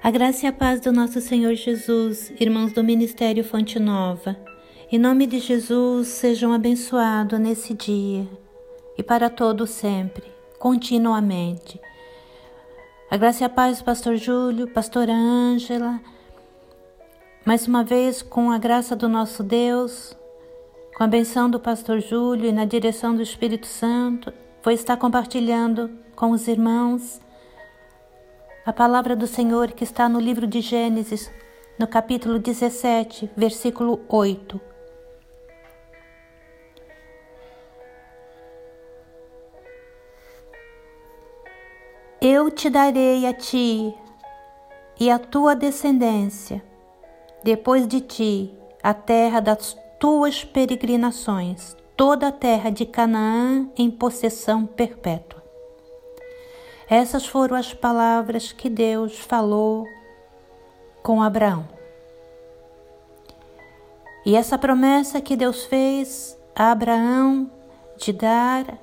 A graça e a paz do nosso Senhor Jesus, irmãos do Ministério Fonte Nova. Em nome de Jesus, sejam abençoados nesse dia e para todo sempre, continuamente. A graça e a paz, Pastor Júlio, Pastora Ângela. Mais uma vez, com a graça do nosso Deus, com a benção do Pastor Júlio e na direção do Espírito Santo, vou estar compartilhando com os irmãos a palavra do Senhor que está no livro de Gênesis, no capítulo 17, versículo 8. Eu te darei a ti e a tua descendência, depois de ti, a terra das tuas peregrinações, toda a terra de Canaã em possessão perpétua. Essas foram as palavras que Deus falou com Abraão. E essa promessa que Deus fez a Abraão de dar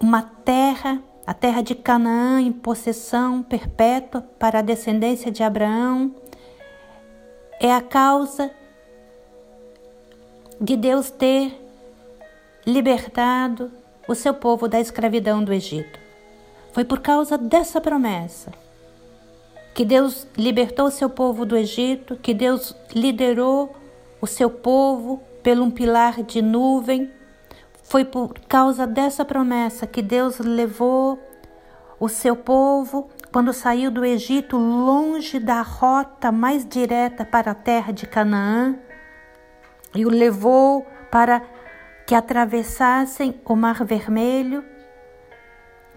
uma terra, a terra de Canaã em possessão perpétua para a descendência de Abraão, é a causa de Deus ter libertado o seu povo da escravidão do Egito. Foi por causa dessa promessa que Deus libertou o seu povo do Egito, que Deus liderou o seu povo pelo um pilar de nuvem. Foi por causa dessa promessa que Deus levou o seu povo quando saiu do Egito longe da rota mais direta para a terra de Canaã e o levou para que atravessassem o Mar Vermelho.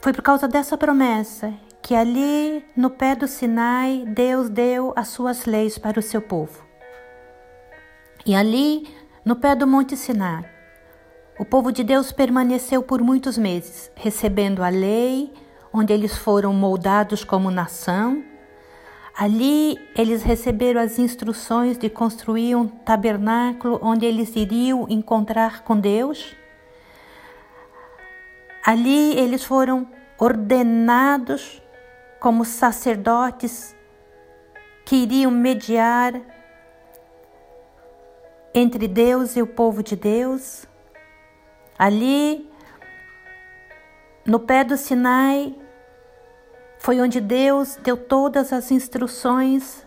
Foi por causa dessa promessa que ali no pé do Sinai Deus deu as suas leis para o seu povo. E ali no pé do Monte Sinai, o povo de Deus permaneceu por muitos meses, recebendo a lei, onde eles foram moldados como nação, Ali eles receberam as instruções de construir um tabernáculo onde eles iriam encontrar com Deus. Ali eles foram ordenados como sacerdotes que iriam mediar entre Deus e o povo de Deus. Ali, no pé do Sinai, foi onde Deus deu todas as instruções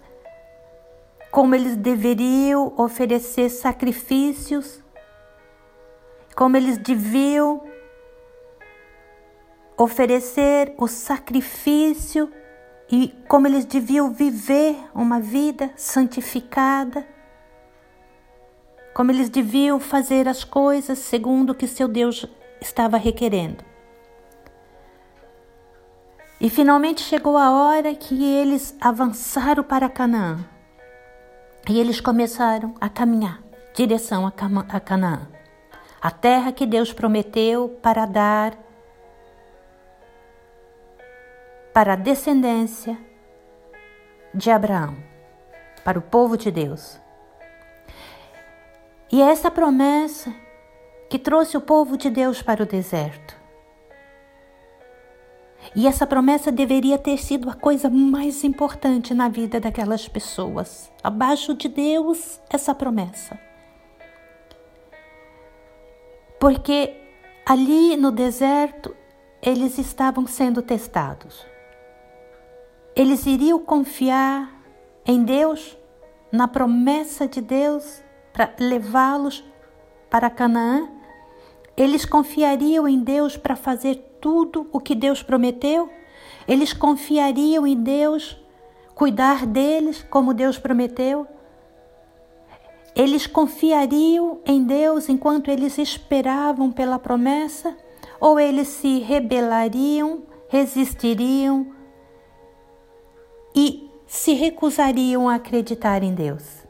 como eles deveriam oferecer sacrifícios, como eles deviam oferecer o sacrifício e como eles deviam viver uma vida santificada, como eles deviam fazer as coisas segundo o que seu Deus estava requerendo. E finalmente chegou a hora que eles avançaram para Canaã. E eles começaram a caminhar direção a Canaã, a terra que Deus prometeu para dar para a descendência de Abraão, para o povo de Deus. E é essa promessa que trouxe o povo de Deus para o deserto. E essa promessa deveria ter sido a coisa mais importante na vida daquelas pessoas. Abaixo de Deus, essa promessa. Porque ali no deserto, eles estavam sendo testados. Eles iriam confiar em Deus, na promessa de Deus para levá-los para Canaã. Eles confiariam em Deus para fazer tudo o que Deus prometeu? Eles confiariam em Deus, cuidar deles como Deus prometeu? Eles confiariam em Deus enquanto eles esperavam pela promessa? Ou eles se rebelariam, resistiriam e se recusariam a acreditar em Deus?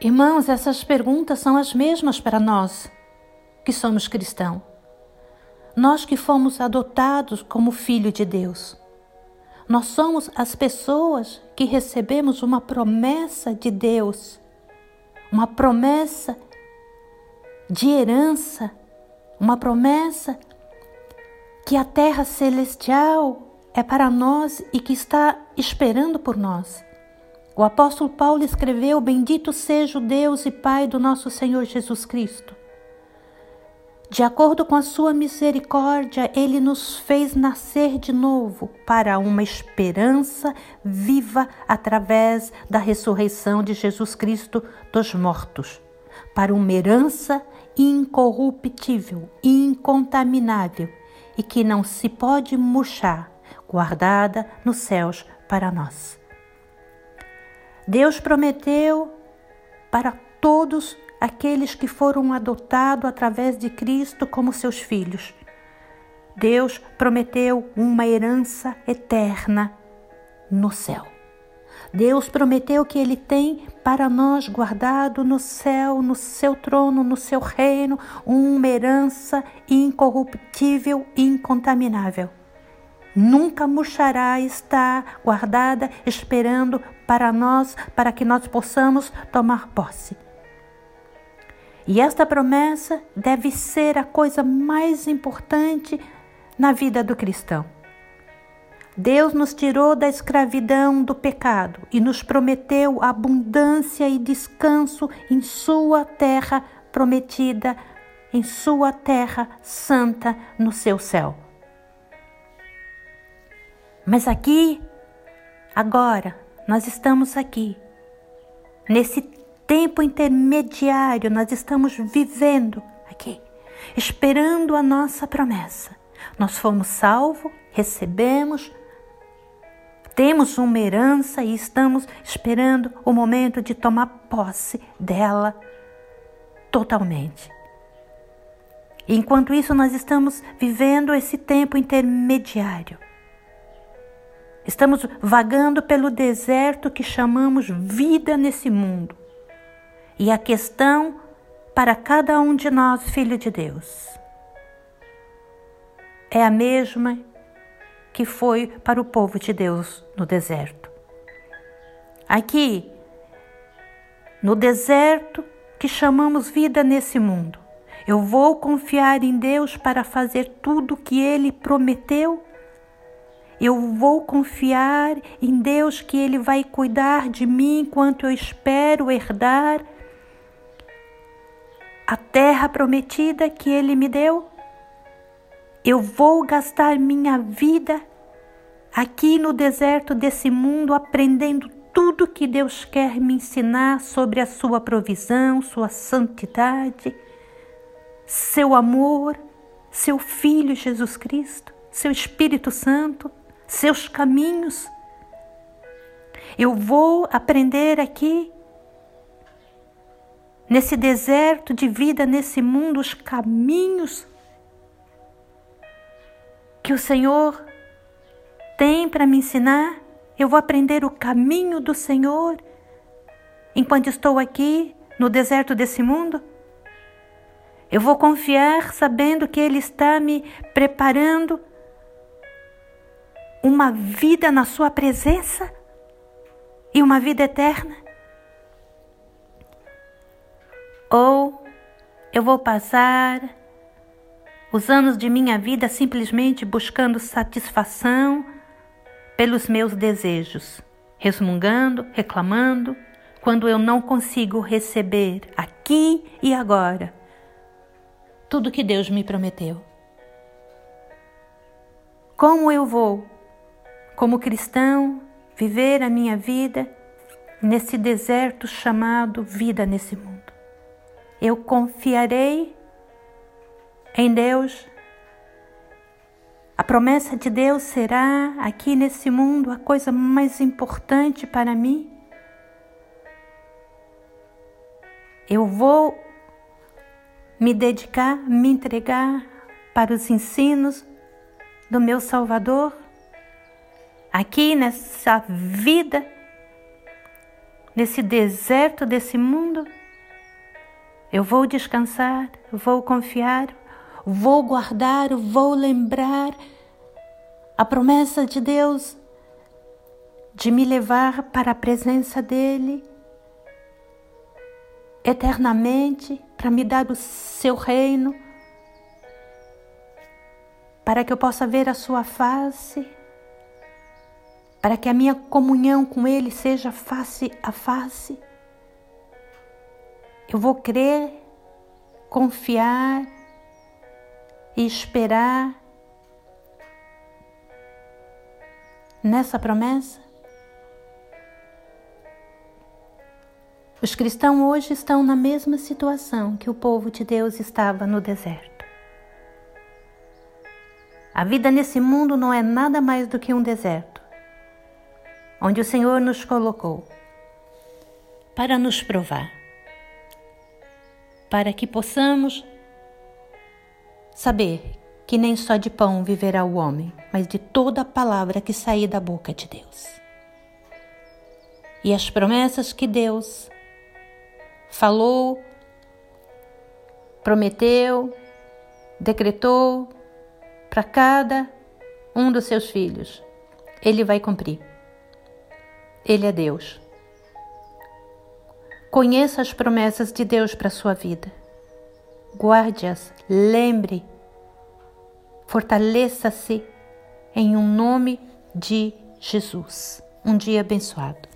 Irmãos, essas perguntas são as mesmas para nós que somos cristãos nós que fomos adotados como filho de Deus. Nós somos as pessoas que recebemos uma promessa de Deus, uma promessa de herança, uma promessa que a terra celestial é para nós e que está esperando por nós. O apóstolo Paulo escreveu: Bendito seja o Deus e Pai do nosso Senhor Jesus Cristo. De acordo com a sua misericórdia, ele nos fez nascer de novo para uma esperança viva através da ressurreição de Jesus Cristo dos mortos, para uma herança incorruptível, incontaminável e que não se pode murchar, guardada nos céus para nós. Deus prometeu para todos aqueles que foram adotados através de Cristo como seus filhos. Deus prometeu uma herança eterna no céu. Deus prometeu que Ele tem para nós guardado no céu, no seu trono, no seu reino, uma herança incorruptível incontaminável nunca murchará, está guardada, esperando para nós, para que nós possamos tomar posse. E esta promessa deve ser a coisa mais importante na vida do cristão. Deus nos tirou da escravidão do pecado e nos prometeu abundância e descanso em Sua terra prometida, em Sua terra santa, no seu céu. Mas aqui, agora, nós estamos aqui. Nesse tempo intermediário, nós estamos vivendo aqui, esperando a nossa promessa. Nós fomos salvos, recebemos, temos uma herança e estamos esperando o momento de tomar posse dela totalmente. Enquanto isso, nós estamos vivendo esse tempo intermediário. Estamos vagando pelo deserto que chamamos vida nesse mundo. E a questão para cada um de nós, filho de Deus, é a mesma que foi para o povo de Deus no deserto. Aqui, no deserto que chamamos vida nesse mundo, eu vou confiar em Deus para fazer tudo o que Ele prometeu eu vou confiar em Deus que Ele vai cuidar de mim enquanto eu espero herdar a terra prometida que Ele me deu. Eu vou gastar minha vida aqui no deserto desse mundo aprendendo tudo que Deus quer me ensinar sobre a Sua provisão, Sua santidade, Seu amor, Seu Filho Jesus Cristo, Seu Espírito Santo seus caminhos. Eu vou aprender aqui, nesse deserto de vida, nesse mundo, os caminhos que o Senhor tem para me ensinar. Eu vou aprender o caminho do Senhor enquanto estou aqui no deserto desse mundo. Eu vou confiar sabendo que Ele está me preparando uma vida na Sua presença e uma vida eterna? Ou eu vou passar os anos de minha vida simplesmente buscando satisfação pelos meus desejos, resmungando, reclamando, quando eu não consigo receber aqui e agora tudo que Deus me prometeu? Como eu vou como cristão, viver a minha vida nesse deserto chamado vida nesse mundo. Eu confiarei em Deus. A promessa de Deus será aqui nesse mundo a coisa mais importante para mim. Eu vou me dedicar, me entregar para os ensinos do meu Salvador aqui nessa vida, nesse deserto desse mundo, eu vou descansar, vou confiar, vou guardar, vou lembrar a promessa de Deus de me levar para a presença dEle eternamente, para me dar o seu reino, para que eu possa ver a sua face para que a minha comunhão com Ele seja face a face. Eu vou crer, confiar e esperar nessa promessa? Os cristãos hoje estão na mesma situação que o povo de Deus estava no deserto. A vida nesse mundo não é nada mais do que um deserto, onde o Senhor nos colocou para nos provar, para que possamos saber que nem só de pão viverá o homem, mas de toda a palavra que sair da boca de Deus. E as promessas que Deus falou, prometeu, decretou para cada um dos seus filhos, Ele vai cumprir. Ele é Deus. Conheça as promessas de Deus para a sua vida. Guarde-as, lembre Fortaleça-se em um nome de Jesus. Um dia abençoado.